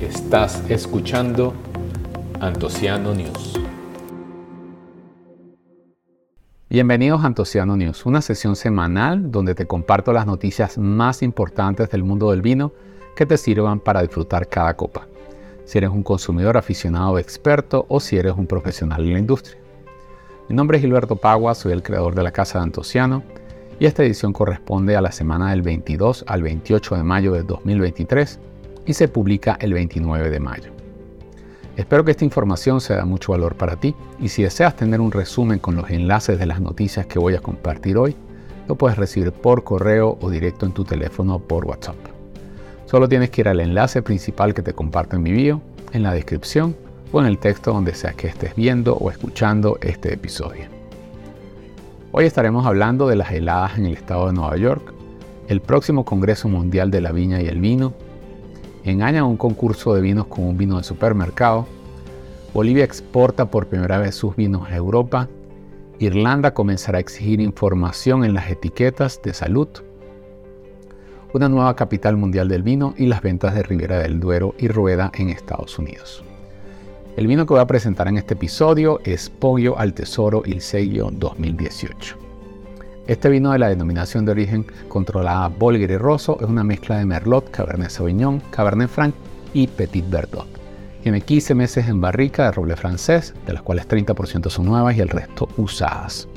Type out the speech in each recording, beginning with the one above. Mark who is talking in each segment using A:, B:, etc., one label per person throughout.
A: Estás escuchando Antociano News.
B: Bienvenidos a Antociano News, una sesión semanal donde te comparto las noticias más importantes del mundo del vino que te sirvan para disfrutar cada copa, si eres un consumidor aficionado experto o si eres un profesional en la industria. Mi nombre es Gilberto Pagua, soy el creador de la Casa de Antociano y esta edición corresponde a la semana del 22 al 28 de mayo de 2023 y se publica el 29 de mayo. Espero que esta información sea de mucho valor para ti y si deseas tener un resumen con los enlaces de las noticias que voy a compartir hoy, lo puedes recibir por correo o directo en tu teléfono por WhatsApp. Solo tienes que ir al enlace principal que te comparto en mi video, en la descripción o en el texto donde sea que estés viendo o escuchando este episodio. Hoy estaremos hablando de las heladas en el estado de Nueva York, el próximo Congreso Mundial de la Viña y el Vino, engañan un concurso de vinos con un vino de supermercado, Bolivia exporta por primera vez sus vinos a Europa, Irlanda comenzará a exigir información en las etiquetas de salud, una nueva capital mundial del vino y las ventas de Ribera del Duero y Rueda en Estados Unidos. El vino que voy a presentar en este episodio es Pollo al Tesoro Il Sello 2018. Este vino de la denominación de origen controlada Bolger y Rosso es una mezcla de Merlot, Cabernet Sauvignon, Cabernet Franc y Petit Verdot. Tiene 15 meses en barrica de roble francés, de las cuales 30% son nuevas y el resto usadas.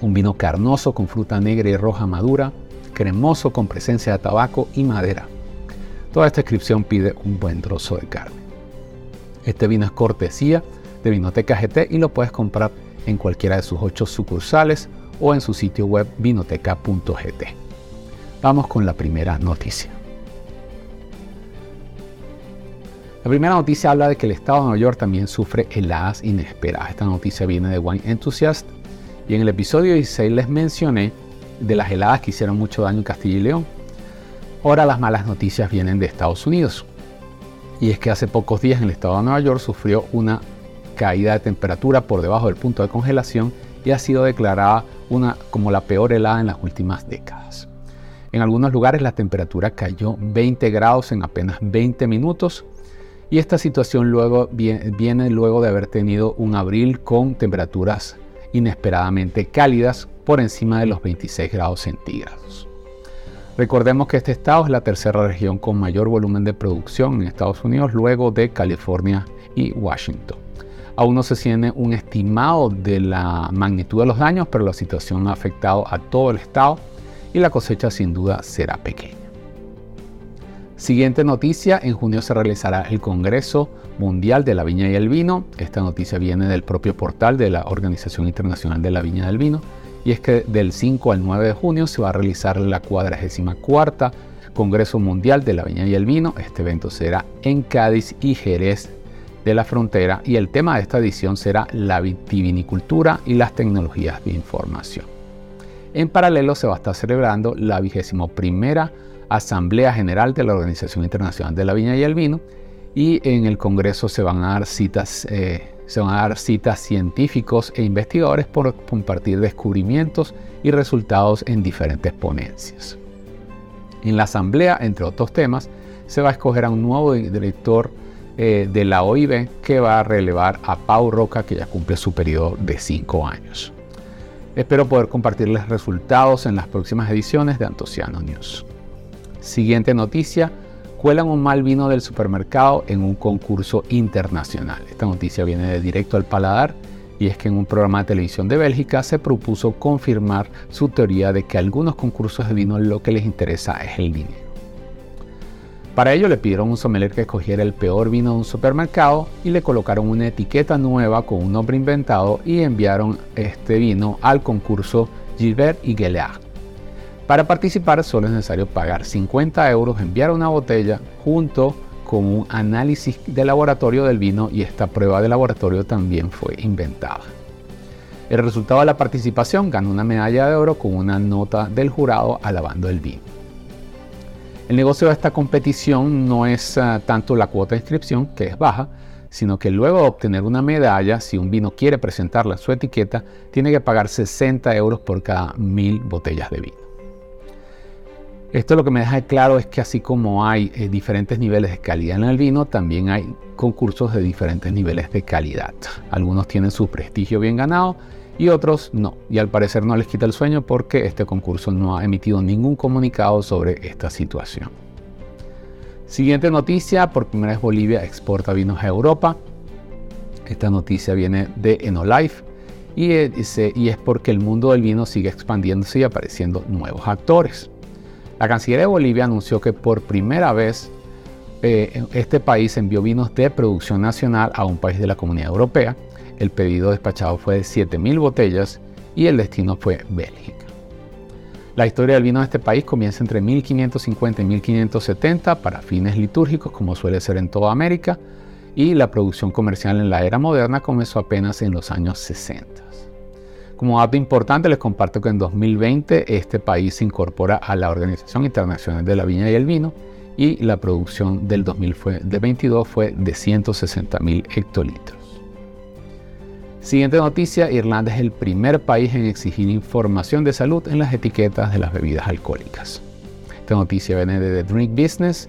B: Un vino carnoso con fruta negra y roja madura, cremoso con presencia de tabaco y madera. Toda esta descripción pide un buen trozo de carne. Este vino es cortesía de Vinoteca GT y lo puedes comprar en cualquiera de sus ocho sucursales o en su sitio web vinoteca.gt. Vamos con la primera noticia. La primera noticia habla de que el estado de Nueva York también sufre heladas inesperadas. Esta noticia viene de Wine Enthusiast y en el episodio 16 les mencioné de las heladas que hicieron mucho daño en Castilla y León. Ahora las malas noticias vienen de Estados Unidos. Y es que hace pocos días en el estado de Nueva York sufrió una caída de temperatura por debajo del punto de congelación y ha sido declarada una, como la peor helada en las últimas décadas. En algunos lugares la temperatura cayó 20 grados en apenas 20 minutos y esta situación luego viene luego de haber tenido un abril con temperaturas inesperadamente cálidas por encima de los 26 grados centígrados. Recordemos que este estado es la tercera región con mayor volumen de producción en Estados Unidos luego de California y Washington. Aún no se tiene un estimado de la magnitud de los daños, pero la situación ha afectado a todo el estado y la cosecha sin duda será pequeña. Siguiente noticia, en junio se realizará el Congreso Mundial de la Viña y el Vino. Esta noticia viene del propio portal de la Organización Internacional de la Viña y el Vino. Y es que del 5 al 9 de junio se va a realizar la 44 Congreso Mundial de la Viña y el Vino. Este evento será en Cádiz y Jerez de la frontera y el tema de esta edición será la vitivinicultura y las tecnologías de información. En paralelo se va a estar celebrando la vigésimo primera Asamblea General de la Organización Internacional de la Viña y el Vino y en el Congreso se van a dar citas, eh, se van a dar citas científicos e investigadores por compartir descubrimientos y resultados en diferentes ponencias. En la Asamblea, entre otros temas, se va a escoger a un nuevo director eh, de la OIB que va a relevar a Pau Roca que ya cumple su periodo de 5 años. Espero poder compartirles resultados en las próximas ediciones de Antociano News. Siguiente noticia, cuelan un mal vino del supermercado en un concurso internacional. Esta noticia viene de directo al paladar y es que en un programa de televisión de Bélgica se propuso confirmar su teoría de que algunos concursos de vino lo que les interesa es el dinero. Para ello le pidieron a un sommelier que escogiera el peor vino de un supermercado y le colocaron una etiqueta nueva con un nombre inventado y enviaron este vino al concurso Gilbert y Guéleard. Para participar solo es necesario pagar 50 euros, enviar una botella junto con un análisis de laboratorio del vino y esta prueba de laboratorio también fue inventada. El resultado de la participación ganó una medalla de oro con una nota del jurado alabando el vino. El negocio de esta competición no es ah, tanto la cuota de inscripción, que es baja, sino que luego de obtener una medalla, si un vino quiere presentarla en su etiqueta, tiene que pagar 60 euros por cada mil botellas de vino. Esto lo que me deja claro es que así como hay eh, diferentes niveles de calidad en el vino, también hay concursos de diferentes niveles de calidad. Algunos tienen su prestigio bien ganado y otros no. Y al parecer no les quita el sueño porque este concurso no ha emitido ningún comunicado sobre esta situación. Siguiente noticia, por primera vez Bolivia exporta vinos a Europa. Esta noticia viene de Enolife y, y es porque el mundo del vino sigue expandiéndose y apareciendo nuevos actores. La Cancillería de Bolivia anunció que por primera vez eh, este país envió vinos de producción nacional a un país de la Comunidad Europea. El pedido despachado fue de 7.000 botellas y el destino fue Bélgica. La historia del vino de este país comienza entre 1550 y 1570 para fines litúrgicos, como suele ser en toda América, y la producción comercial en la era moderna comenzó apenas en los años 60. Como dato importante les comparto que en 2020 este país se incorpora a la Organización Internacional de la Viña y el Vino y la producción del 2022 fue de 160.000 hectolitros. Siguiente noticia, Irlanda es el primer país en exigir información de salud en las etiquetas de las bebidas alcohólicas. Esta noticia viene de The Drink Business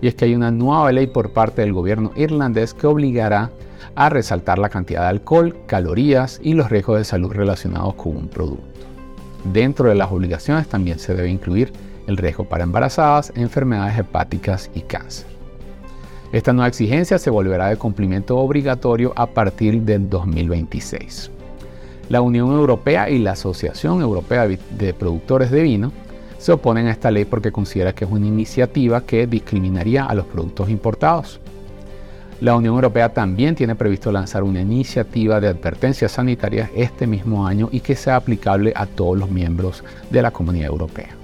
B: y es que hay una nueva ley por parte del gobierno irlandés que obligará a resaltar la cantidad de alcohol, calorías y los riesgos de salud relacionados con un producto. Dentro de las obligaciones también se debe incluir el riesgo para embarazadas, enfermedades hepáticas y cáncer. Esta nueva exigencia se volverá de cumplimiento obligatorio a partir del 2026. La Unión Europea y la Asociación Europea de Productores de Vino se oponen a esta ley porque considera que es una iniciativa que discriminaría a los productos importados. La Unión Europea también tiene previsto lanzar una iniciativa de advertencias sanitarias este mismo año y que sea aplicable a todos los miembros de la Comunidad Europea.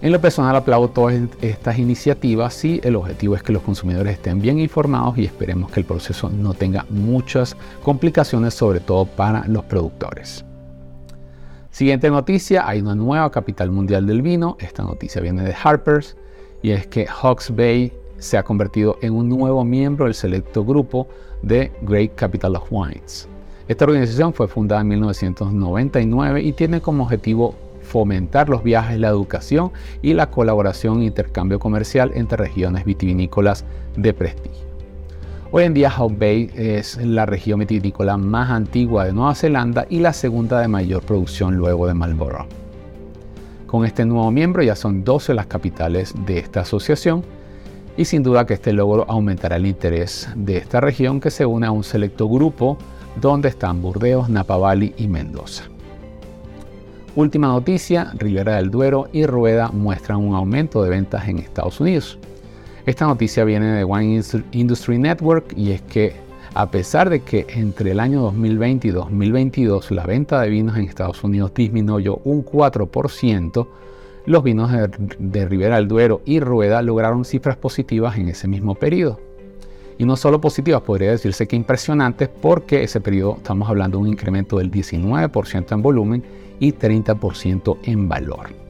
B: En lo personal aplaudo todas estas iniciativas si el objetivo es que los consumidores estén bien informados y esperemos que el proceso no tenga muchas complicaciones, sobre todo para los productores. Siguiente noticia, hay una nueva capital mundial del vino. Esta noticia viene de Harper's y es que Hawks Bay se ha convertido en un nuevo miembro del selecto grupo de Great Capital of Wines. Esta organización fue fundada en 1999 y tiene como objetivo fomentar los viajes, la educación y la colaboración e intercambio comercial entre regiones vitivinícolas de prestigio. Hoy en día Hawke Bay es la región vitivinícola más antigua de Nueva Zelanda y la segunda de mayor producción luego de Marlborough. Con este nuevo miembro ya son 12 las capitales de esta asociación y sin duda que este logro aumentará el interés de esta región que se une a un selecto grupo donde están Burdeos, Napa Valley y Mendoza. Última noticia, Ribera del Duero y Rueda muestran un aumento de ventas en Estados Unidos. Esta noticia viene de Wine Industry Network y es que a pesar de que entre el año 2020 y 2022 la venta de vinos en Estados Unidos disminuyó un 4%, los vinos de, Ribera del Duero y Rueda lograron cifras positivas en ese mismo periodo. Y no solo positivas, podría decirse que impresionantes porque ese periodo estamos hablando de un incremento del 19% en volumen y 30% en valor.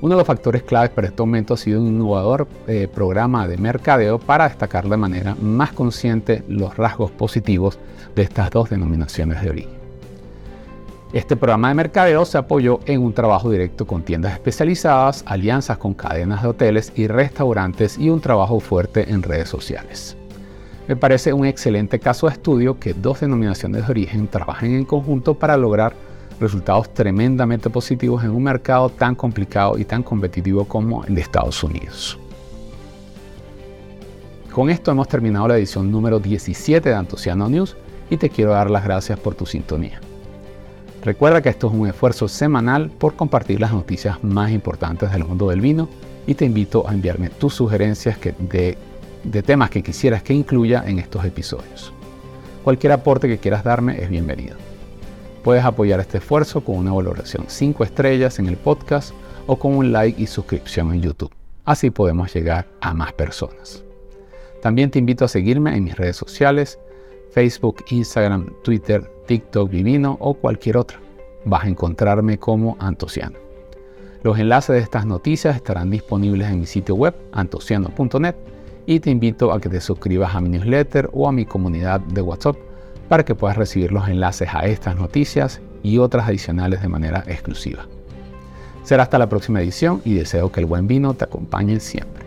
B: Uno de los factores claves para este aumento ha sido un innovador eh, programa de mercadeo para destacar de manera más consciente los rasgos positivos de estas dos denominaciones de origen. Este programa de mercadeo se apoyó en un trabajo directo con tiendas especializadas, alianzas con cadenas de hoteles y restaurantes y un trabajo fuerte en redes sociales. Me parece un excelente caso de estudio que dos denominaciones de origen trabajen en conjunto para lograr resultados tremendamente positivos en un mercado tan complicado y tan competitivo como el de Estados Unidos. Con esto hemos terminado la edición número 17 de Antociano News y te quiero dar las gracias por tu sintonía. Recuerda que esto es un esfuerzo semanal por compartir las noticias más importantes del mundo del vino y te invito a enviarme tus sugerencias de, de temas que quisieras que incluya en estos episodios. Cualquier aporte que quieras darme es bienvenido. Puedes apoyar este esfuerzo con una valoración 5 estrellas en el podcast o con un like y suscripción en YouTube. Así podemos llegar a más personas. También te invito a seguirme en mis redes sociales, Facebook, Instagram, Twitter, TikTok, Vivino o cualquier otra. Vas a encontrarme como Antociano. Los enlaces de estas noticias estarán disponibles en mi sitio web antociano.net y te invito a que te suscribas a mi newsletter o a mi comunidad de WhatsApp para que puedas recibir los enlaces a estas noticias y otras adicionales de manera exclusiva. Será hasta la próxima edición y deseo que el buen vino te acompañe siempre.